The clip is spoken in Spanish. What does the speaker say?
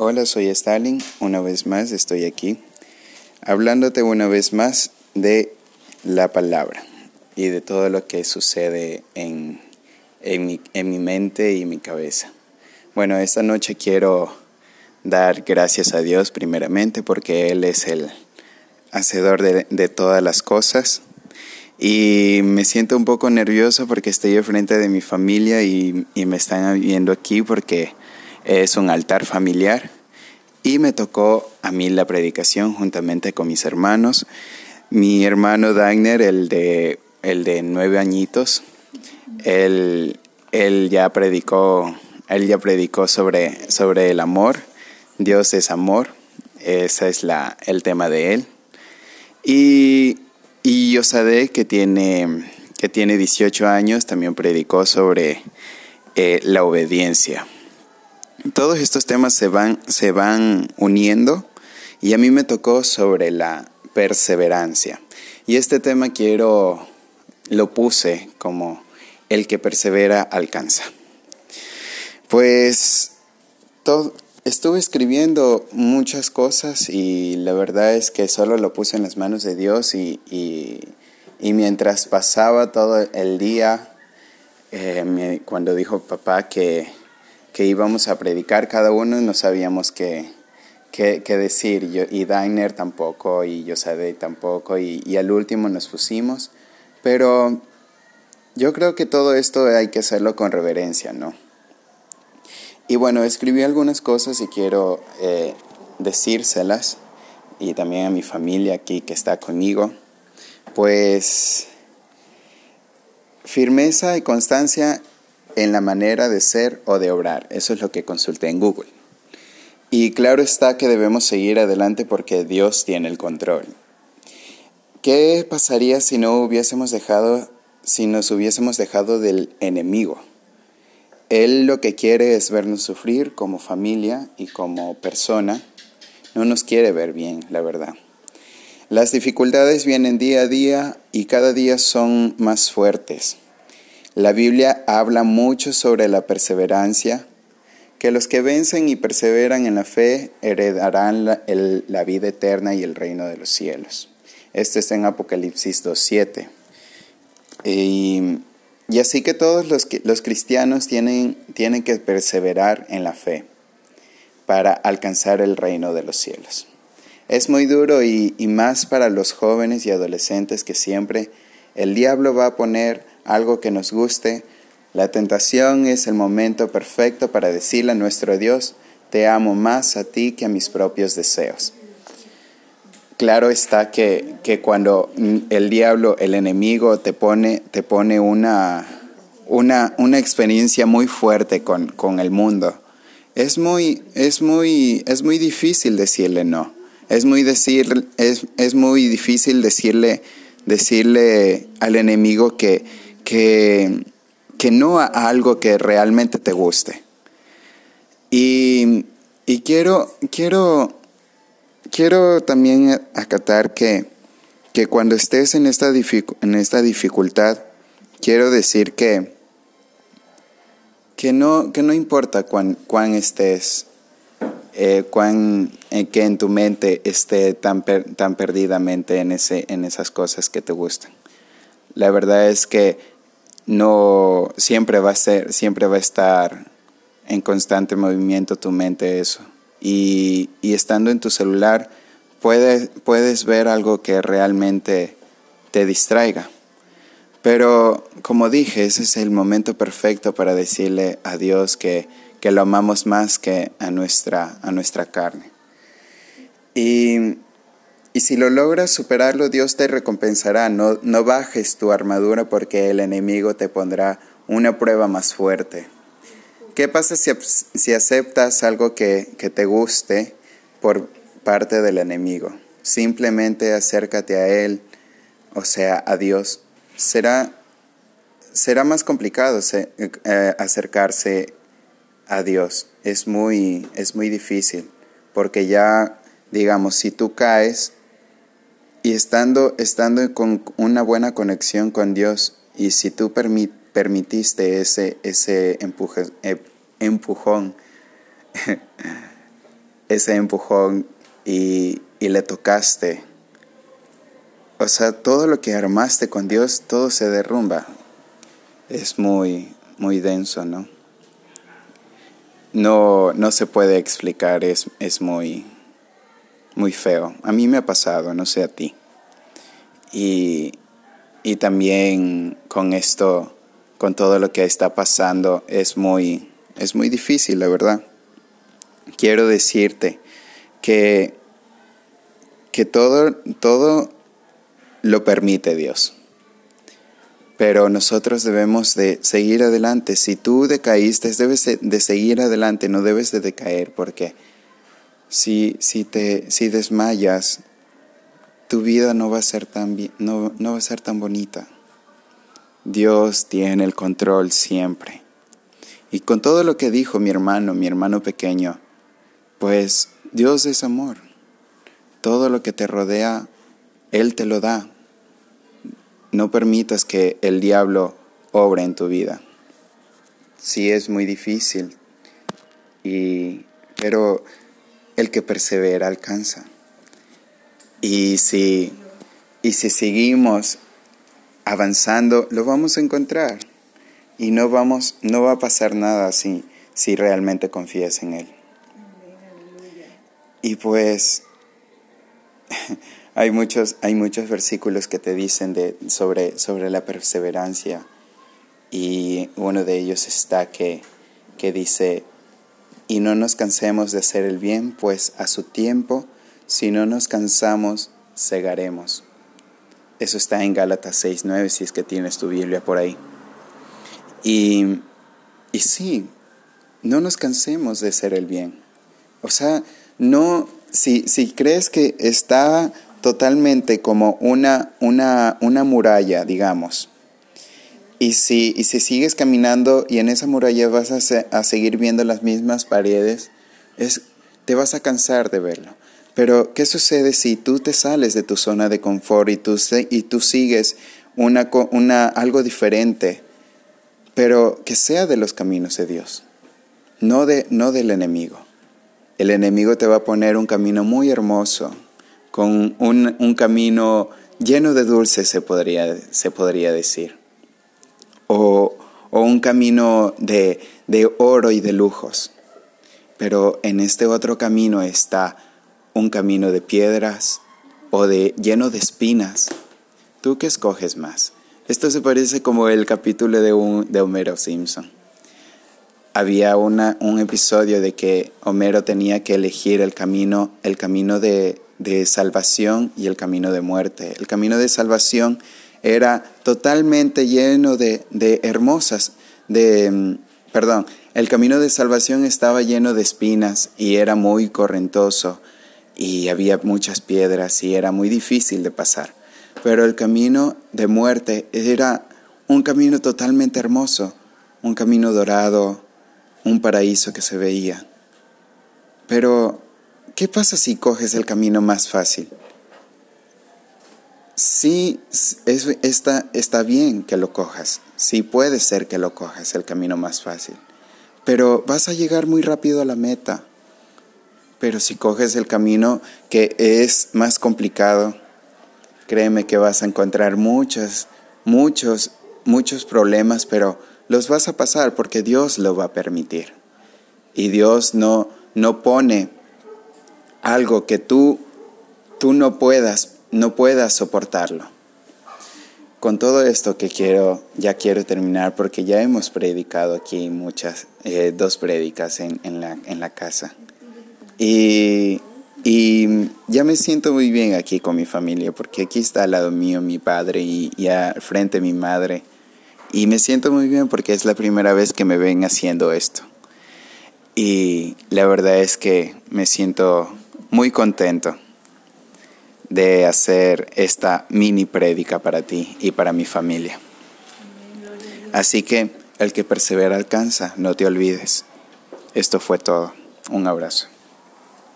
Hola, soy Stalin. Una vez más estoy aquí hablándote una vez más de la palabra y de todo lo que sucede en, en, mi, en mi mente y mi cabeza. Bueno, esta noche quiero dar gracias a Dios primeramente porque Él es el hacedor de, de todas las cosas. Y me siento un poco nervioso porque estoy al frente de mi familia y, y me están viendo aquí porque es un altar familiar y me tocó a mí la predicación juntamente con mis hermanos. Mi hermano Dagner, el de, el de nueve añitos, él, él, ya predicó, él ya predicó sobre, sobre el amor. Dios es amor, ese es la, el tema de él. Y, y Yosadé, que tiene, que tiene 18 años, también predicó sobre eh, la obediencia todos estos temas se van, se van uniendo y a mí me tocó sobre la perseverancia. Y este tema quiero, lo puse como el que persevera alcanza. Pues estuve escribiendo muchas cosas y la verdad es que solo lo puse en las manos de Dios y, mientras pasaba todo el día, eh, cuando dijo papá que que íbamos a predicar, cada uno no sabíamos qué, qué, decir, yo, y Dainer tampoco, y Yosadei tampoco, y, y al último nos pusimos, pero yo creo que todo esto hay que hacerlo con reverencia, ¿no? Y bueno, escribí algunas cosas y quiero eh, decírselas, y también a mi familia aquí que está conmigo, pues firmeza y constancia en la manera de ser o de obrar. Eso es lo que consulté en Google. Y claro está que debemos seguir adelante porque Dios tiene el control. ¿Qué pasaría si no hubiésemos dejado, si nos hubiésemos dejado del enemigo? Él lo que quiere es vernos sufrir como familia y como persona. No nos quiere ver bien, la verdad. Las dificultades vienen día a día y cada día son más fuertes. La Biblia habla mucho sobre la perseverancia, que los que vencen y perseveran en la fe heredarán la, vida eterna y el reino de los cielos. Esto está en Apocalipsis 2.7. Y, y, así que todos los, los cristianos tienen, tienen que perseverar en la fe para alcanzar el reino de los cielos. Es muy duro y, y más para los jóvenes y adolescentes que siempre el diablo va a poner algo que nos guste, la tentación es el momento perfecto para decirle a nuestro Dios, te amo más a ti que a mis propios deseos. Claro está que, que cuando el diablo, el enemigo, te pone, te pone una, una, una experiencia muy fuerte con, con el mundo, es muy, es, muy, es muy difícil decirle no. Es muy, decir, es, es muy difícil decirle, decirle al enemigo que, que, que no a algo que realmente te guste. Y, y quiero, quiero, quiero también acatar que, que cuando estés en esta, en esta dificultad, quiero decir que, que, no, que no importa cuán, estés, eh, cuán, eh, que en tu mente esté tan, tan perdidamente en, ese, en esas cosas que te gustan. La verdad es que no siempre va a ser, siempre va a estar en constante movimiento tu mente eso. Y, estando en tu celular puedes, puedes ver algo que realmente te distraiga. Pero como dije, ese es el momento perfecto para decirle a Dios que, que lo amamos más que a nuestra, a nuestra carne. Y y si lo logras superarlo, Dios te recompensará. No, no bajes tu armadura porque el enemigo te pondrá una prueba más fuerte. ¿Qué pasa si, si aceptas algo que, que te guste por parte del enemigo? Simplemente acércate a Él, o sea, a Dios. Será, será más complicado eh, acercarse a Dios. Es muy, es muy difícil, porque ya, digamos, si tú caes, y estando, estando con una buena conexión con Dios, y si tú permitiste ese, ese empuje, eh, empujón, ese empujón y, y le tocaste. O sea, todo lo que armaste con Dios, todo se derrumba. Es muy, muy denso, ¿no? No, no se puede explicar, es, es muy, muy feo. A mí me ha pasado, no sé a ti. Y, y también con esto, con todo lo que está pasando, es muy, es muy difícil, la verdad. Quiero decirte que, que todo, todo lo permite Dios. Pero nosotros debemos de seguir adelante. Si tú decaíste, debes de seguir adelante, no debes de decaer, porque si, si, te, si desmayas, tu vida no va a ser tan, no, no va a ser tan bonita. Dios tiene el control siempre. Y con todo lo que dijo mi hermano, mi hermano pequeño, pues Dios es amor. Todo lo que te rodea, Él te lo da. No permitas que el diablo obre en tu vida. Sí es muy difícil, y, pero el que persevera alcanza. Y si, y si seguimos avanzando, lo vamos a encontrar. Y no, vamos, no va a pasar nada si, si realmente confías en Él. Y pues hay muchos, hay muchos versículos que te dicen de, sobre, sobre la perseverancia. Y uno de ellos está que, que dice, y no nos cansemos de hacer el bien, pues a su tiempo si no nos cansamos, cegaremos. Eso está en Gálatas 6.9, si es que tienes tu Biblia por ahí. Y, y sí, no nos cansemos de hacer el bien. O sea, no, si, si crees que está totalmente como una, una, una muralla, digamos, y si, y si sigues caminando y en esa muralla vas a, a seguir viendo las mismas paredes, es, te vas a cansar de verlo. Pero, ¿qué sucede si tú te sales de tu zona de confort y tú, y tú sigues una, una, algo diferente, pero que sea de los caminos de Dios, no, de, no del enemigo? El enemigo te va a poner un camino muy hermoso, con un, un camino lleno de dulces, se podría, se podría decir, o, o un camino de, de oro y de lujos. Pero en este otro camino está un camino de piedras o de lleno de espinas. ¿Tú qué escoges más? Esto se parece como el capítulo de, un, de Homero Simpson. Había un episodio de que Homero tenía que elegir el camino, el camino de, de salvación y el camino de muerte. El camino de salvación era totalmente lleno de, de hermosas, de, mm, perdón, el camino de salvación estaba lleno de espinas y era muy correntoso y había muchas piedras y era muy difícil de pasar. Pero el camino de muerte era un camino totalmente hermoso, un camino dorado, un paraíso que se veía. Pero, ¿qué pasa si coges el camino más fácil? Sí, está, está bien que lo cojas, sí puede ser que lo cojas el camino más fácil, pero vas a llegar muy rápido a la meta pero si coges el camino que es más complicado, créeme que vas a encontrar muchos, muchos, muchos problemas, pero los vas a pasar porque Dios lo va a permitir. Y Dios no, no pone algo que tú, tú no puedas, no puedas soportarlo. Con todo esto que quiero, ya quiero terminar porque ya hemos predicado aquí muchas, eh, dos prédicas en, en, la, en la casa. Y, ya me siento muy bien aquí con mi familia, porque aquí está al lado mío mi padre y, y al frente mi madre. Y me siento muy bien porque es la primera vez que me ven haciendo esto. Y la verdad es que me siento muy contento de hacer esta mini prédica para ti y para mi familia. Así que el que persevera alcanza, no te olvides. Esto fue todo. Un abrazo.